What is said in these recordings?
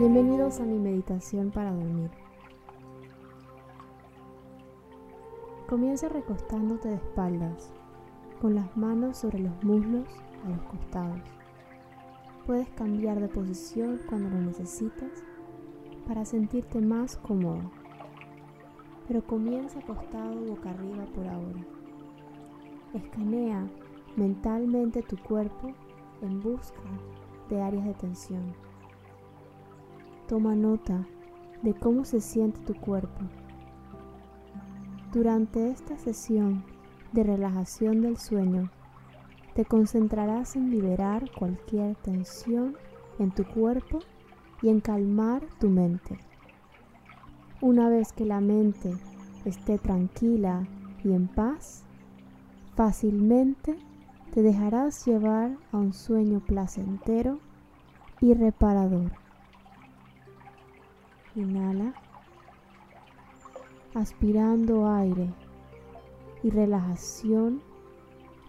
Bienvenidos a mi meditación para dormir. Comienza recostándote de espaldas, con las manos sobre los muslos a los costados. Puedes cambiar de posición cuando lo necesitas para sentirte más cómodo, pero comienza acostado boca arriba por ahora. Escanea mentalmente tu cuerpo en busca de áreas de tensión. Toma nota de cómo se siente tu cuerpo. Durante esta sesión de relajación del sueño, te concentrarás en liberar cualquier tensión en tu cuerpo y en calmar tu mente. Una vez que la mente esté tranquila y en paz, fácilmente te dejarás llevar a un sueño placentero y reparador. Inhala, aspirando aire y relajación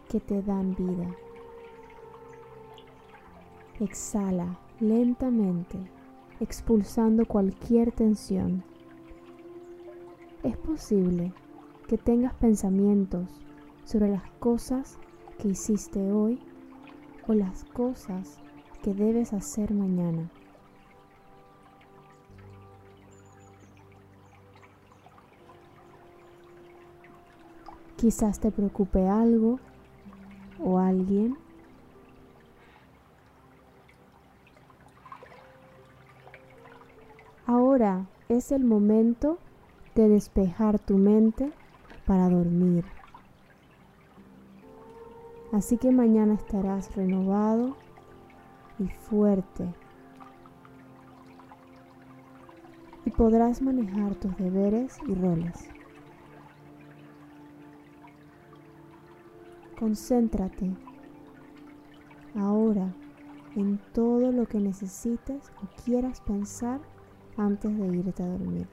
que te dan vida. Exhala lentamente, expulsando cualquier tensión. Es posible que tengas pensamientos sobre las cosas que hiciste hoy o las cosas que debes hacer mañana. Quizás te preocupe algo o alguien. Ahora es el momento de despejar tu mente para dormir. Así que mañana estarás renovado y fuerte. Y podrás manejar tus deberes y roles. Concéntrate ahora en todo lo que necesites o quieras pensar antes de irte a dormir.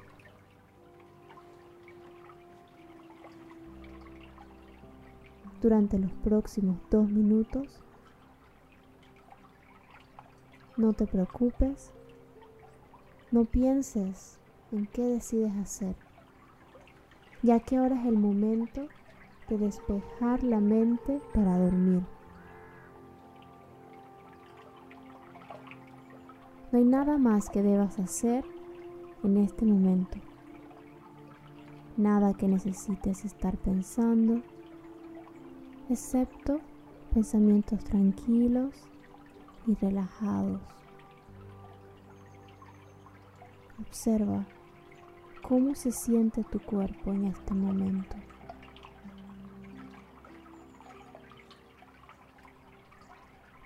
Durante los próximos dos minutos, no te preocupes, no pienses en qué decides hacer, ya que ahora es el momento de despejar la mente para dormir. No hay nada más que debas hacer en este momento. Nada que necesites estar pensando, excepto pensamientos tranquilos y relajados. Observa cómo se siente tu cuerpo en este momento.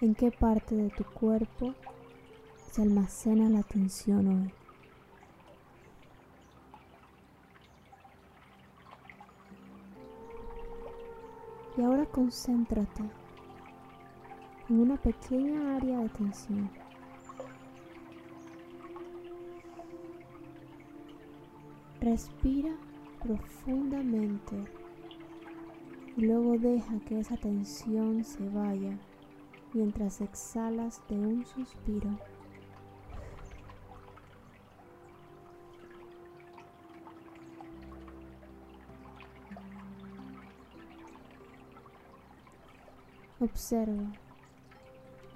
En qué parte de tu cuerpo se almacena la tensión hoy. Y ahora concéntrate en una pequeña área de tensión. Respira profundamente y luego deja que esa tensión se vaya mientras exhalas de un suspiro. Observa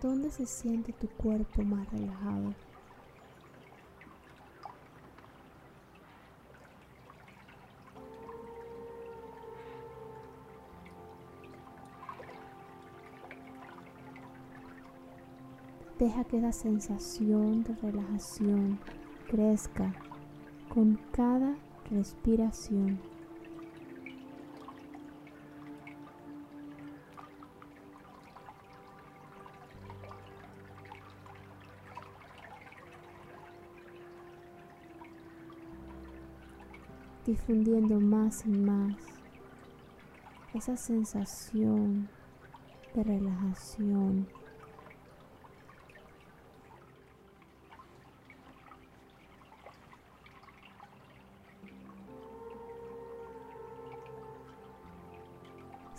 dónde se siente tu cuerpo más relajado. Deja que esa sensación de relajación crezca con cada respiración. difundiendo más y más esa sensación de relajación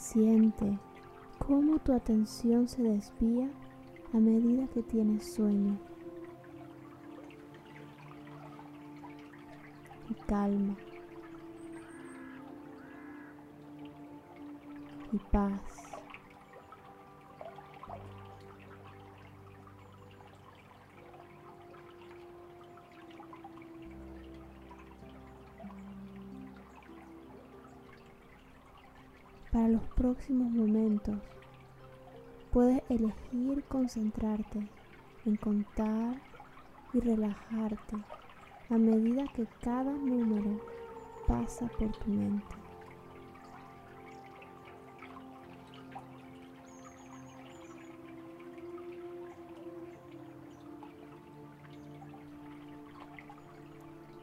Siente cómo tu atención se desvía a medida que tienes sueño. Y calma. Y paz. Para los próximos momentos, puedes elegir concentrarte en contar y relajarte a medida que cada número pasa por tu mente.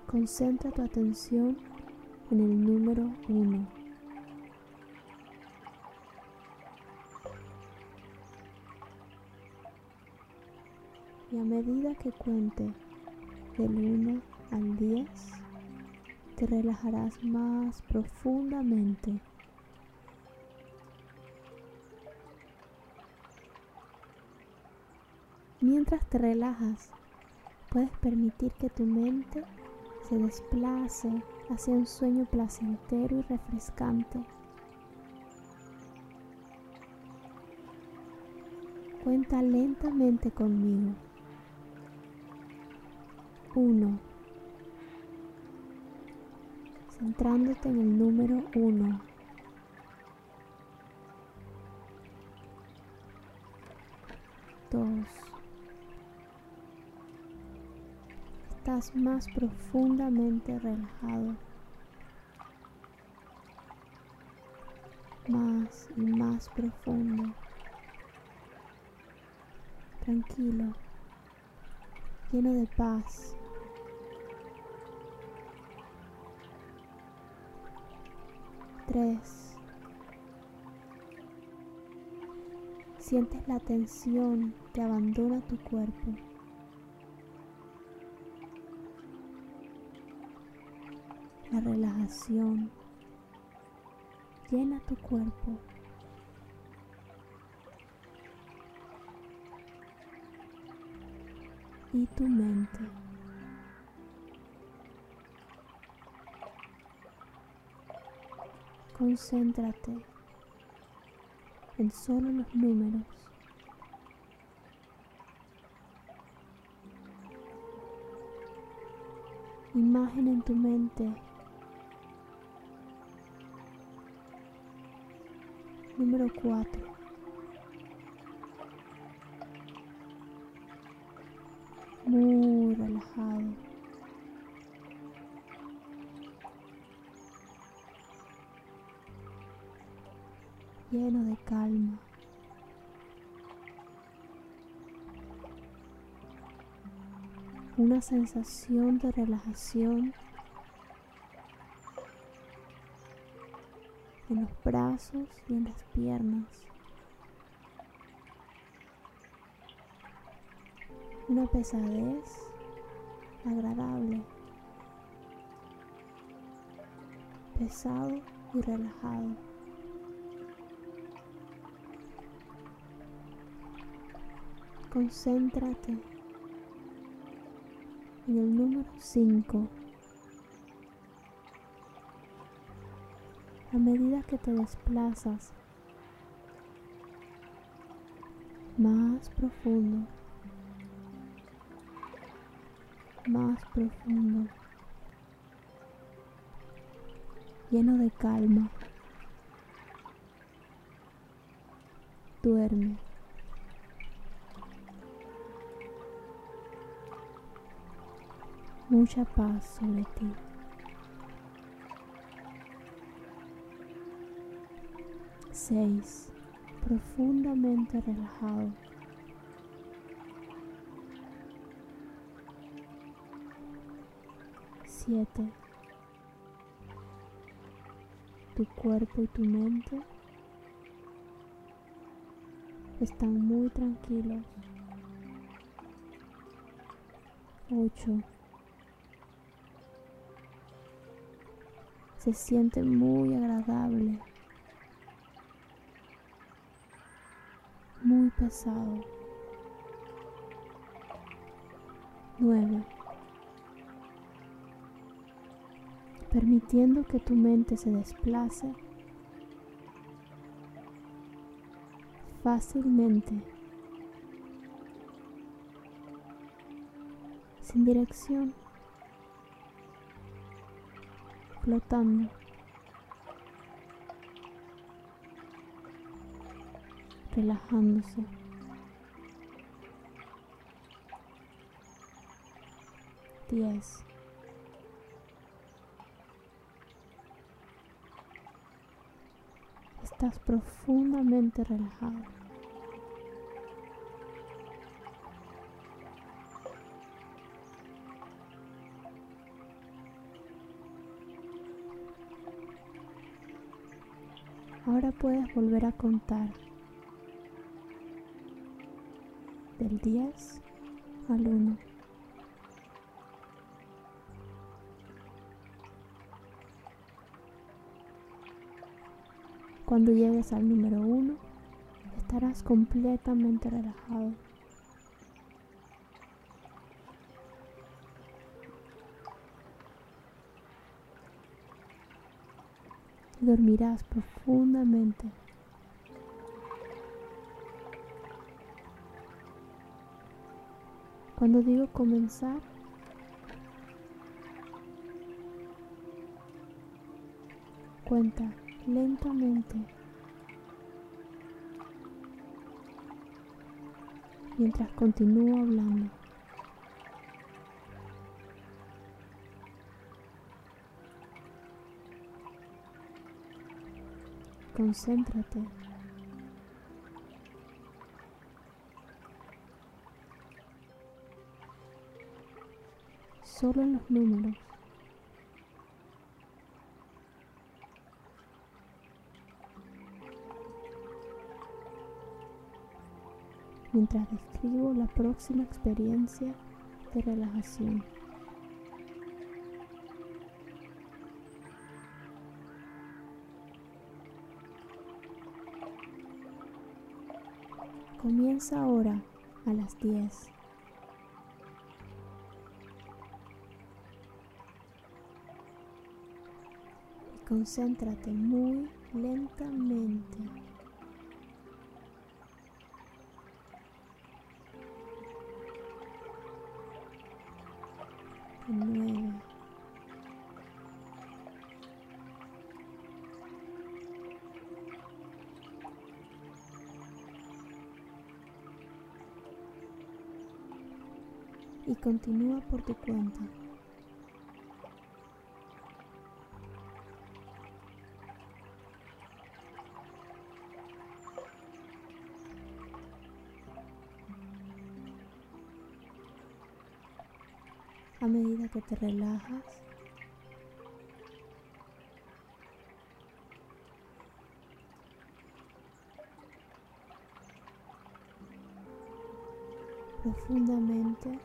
Concentra tu atención en el número 1. Medida que cuente del 1 al 10, te relajarás más profundamente. Mientras te relajas, puedes permitir que tu mente se desplace hacia un sueño placentero y refrescante. Cuenta lentamente conmigo. 1. Centrándote en el número 1. 2. estás más profundamente relajado. Más y más profundo. Tranquilo. Lleno de paz. Tres. Sientes la tensión que abandona tu cuerpo. La relajación llena tu cuerpo. Y tu mente. Concéntrate en solo los números. Imagen en tu mente Número 4. Una sensación de relajación en los brazos y en las piernas. Una pesadez agradable, pesado y relajado. Concéntrate en el número 5 a medida que te desplazas más profundo, más profundo, lleno de calma. Duerme. Mucha paz sobre ti. 6. Profundamente relajado. Siete. Tu cuerpo y tu mente están muy tranquilos. 8. Se siente muy agradable muy pesado. 9. permitiendo que tu mente se desplace fácilmente, sin dirección, flotando. relajándose. Diez. Estás profundamente relajado. Ahora puedes volver a contar del 10 al 1. Cuando llegues al número 1, estarás completamente relajado. Dormirás profundamente. Cuando digo comenzar, cuenta lentamente mientras continúo hablando. Concéntrate solo en los números. mientras describo la próxima experiencia de relajación. Comienza ahora a las 10. Concéntrate muy lentamente. Continúa por tu cuenta. a medida que te relajas. profundamente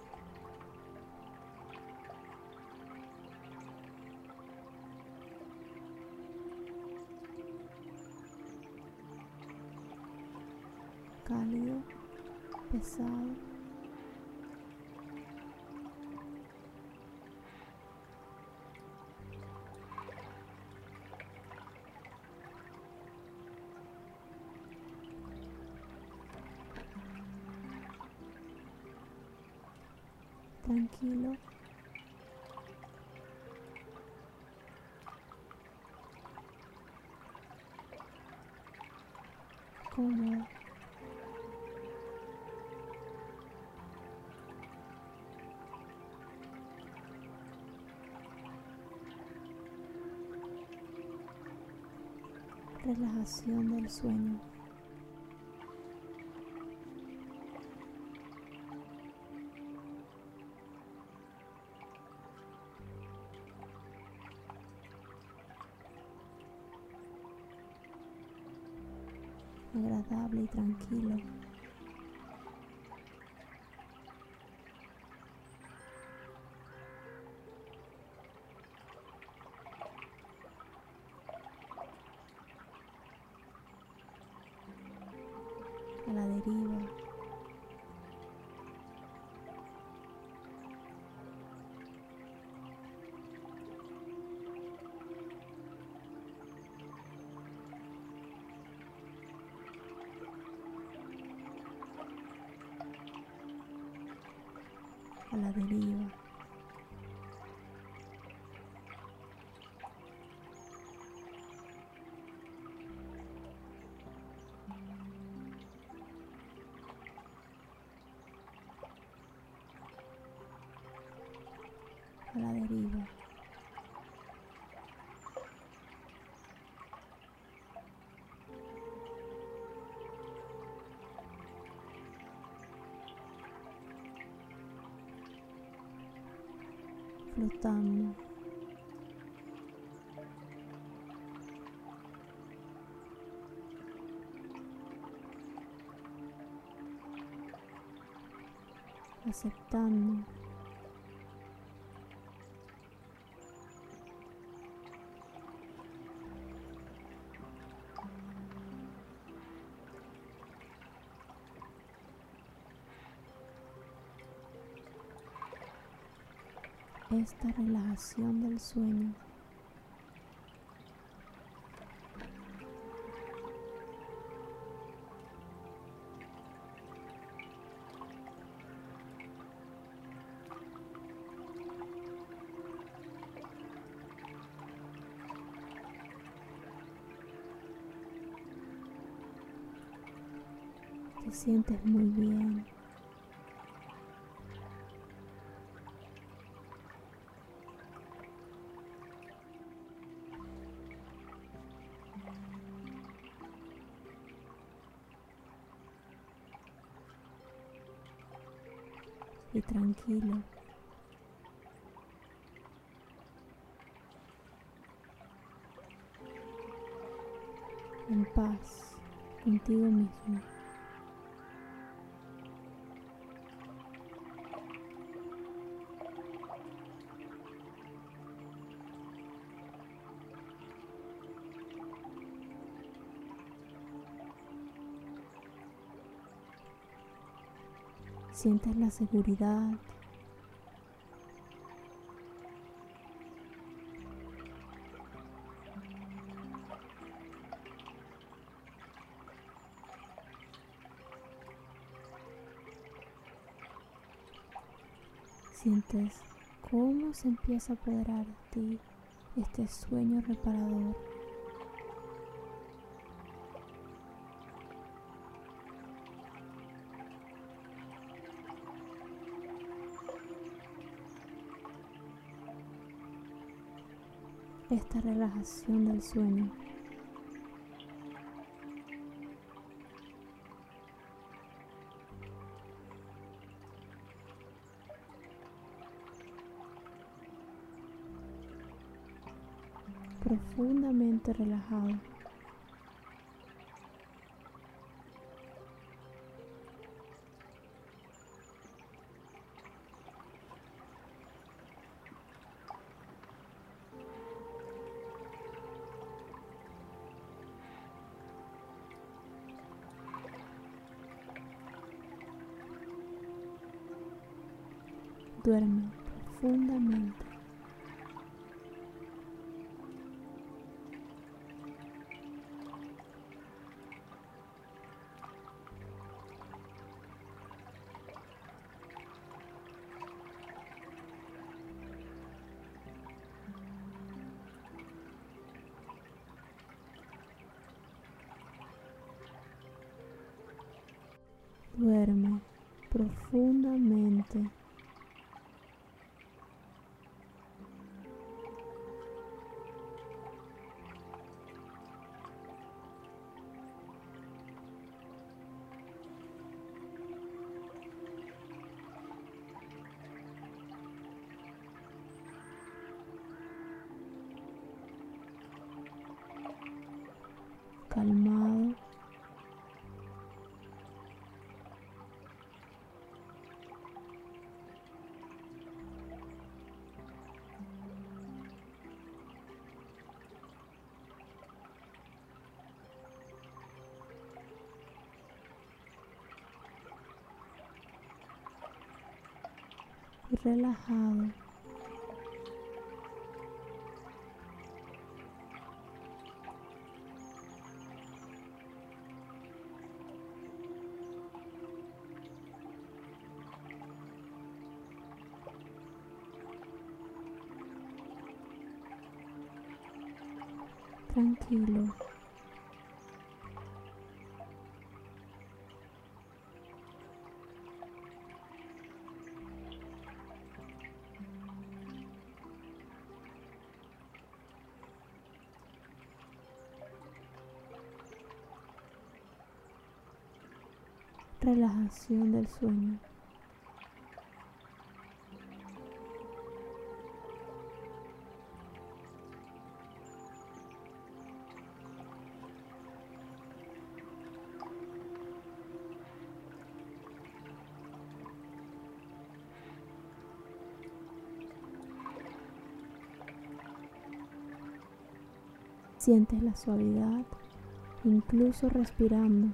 Relajación del sueño. Tranquilo. A la deriva. La deriva. a la deriva. Flotando. aceptando esta relajación del sueño. Te sientes muy bien. Tranquilo. En paz contigo mismo. Sientes la seguridad. Sientes cómo se empieza a apoderar de ti este sueño reparador. Esta relajación del sueño. profundamente relajado. Duerme profundamente. Duerme profundamente. Calmado. relajado. Tranquilo. Relajación del sueño. Sientes la suavidad, incluso respirando.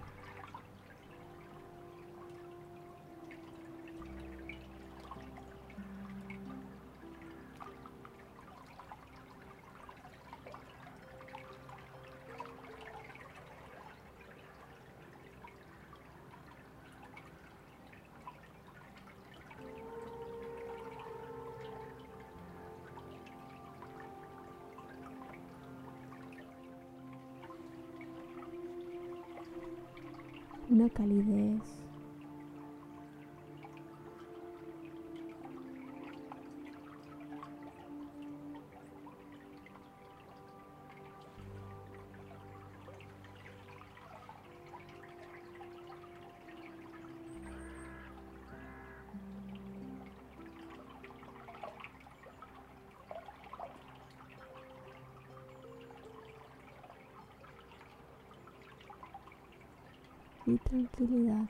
Y tranquilidad.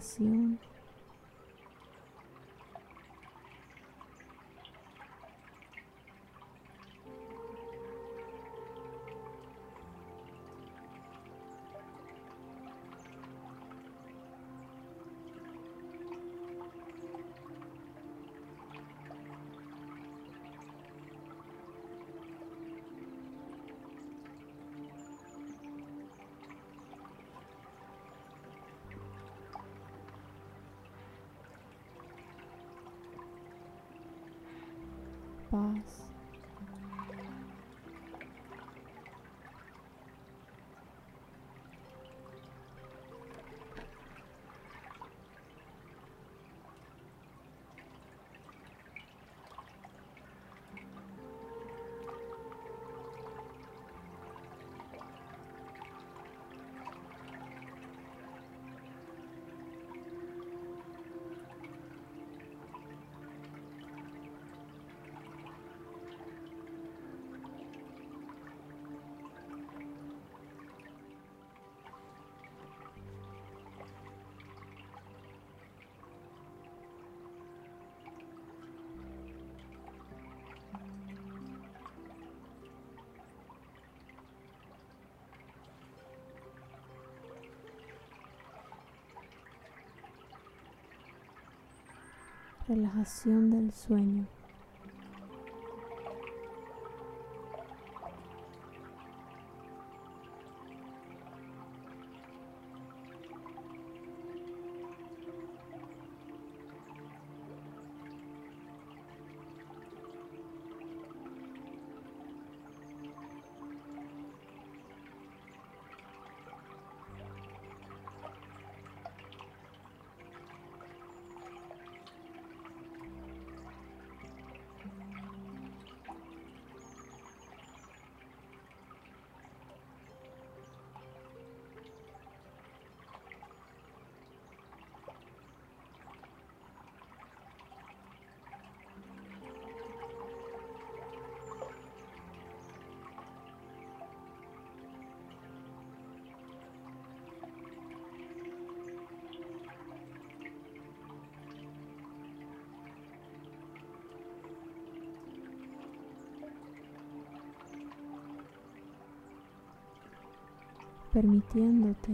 Relajación. Paz. Relajación del sueño. Permitiéndote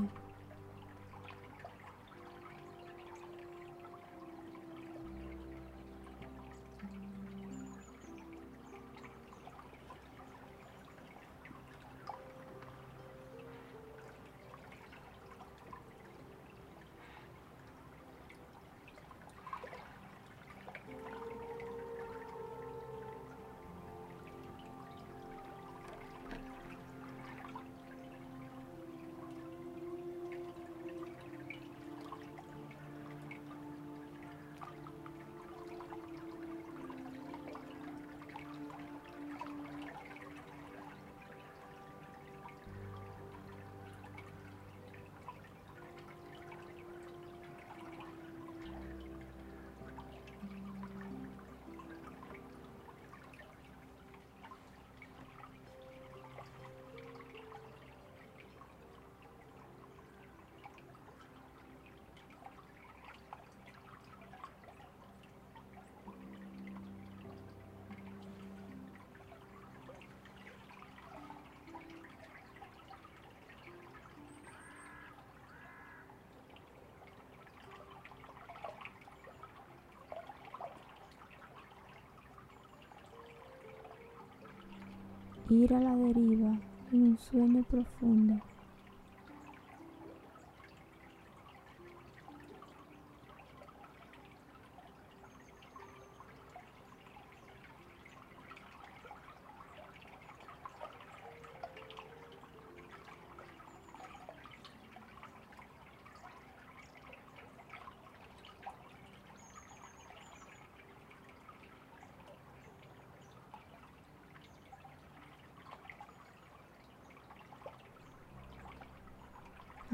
ir a la deriva en un sueño profundo.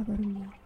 A dormir.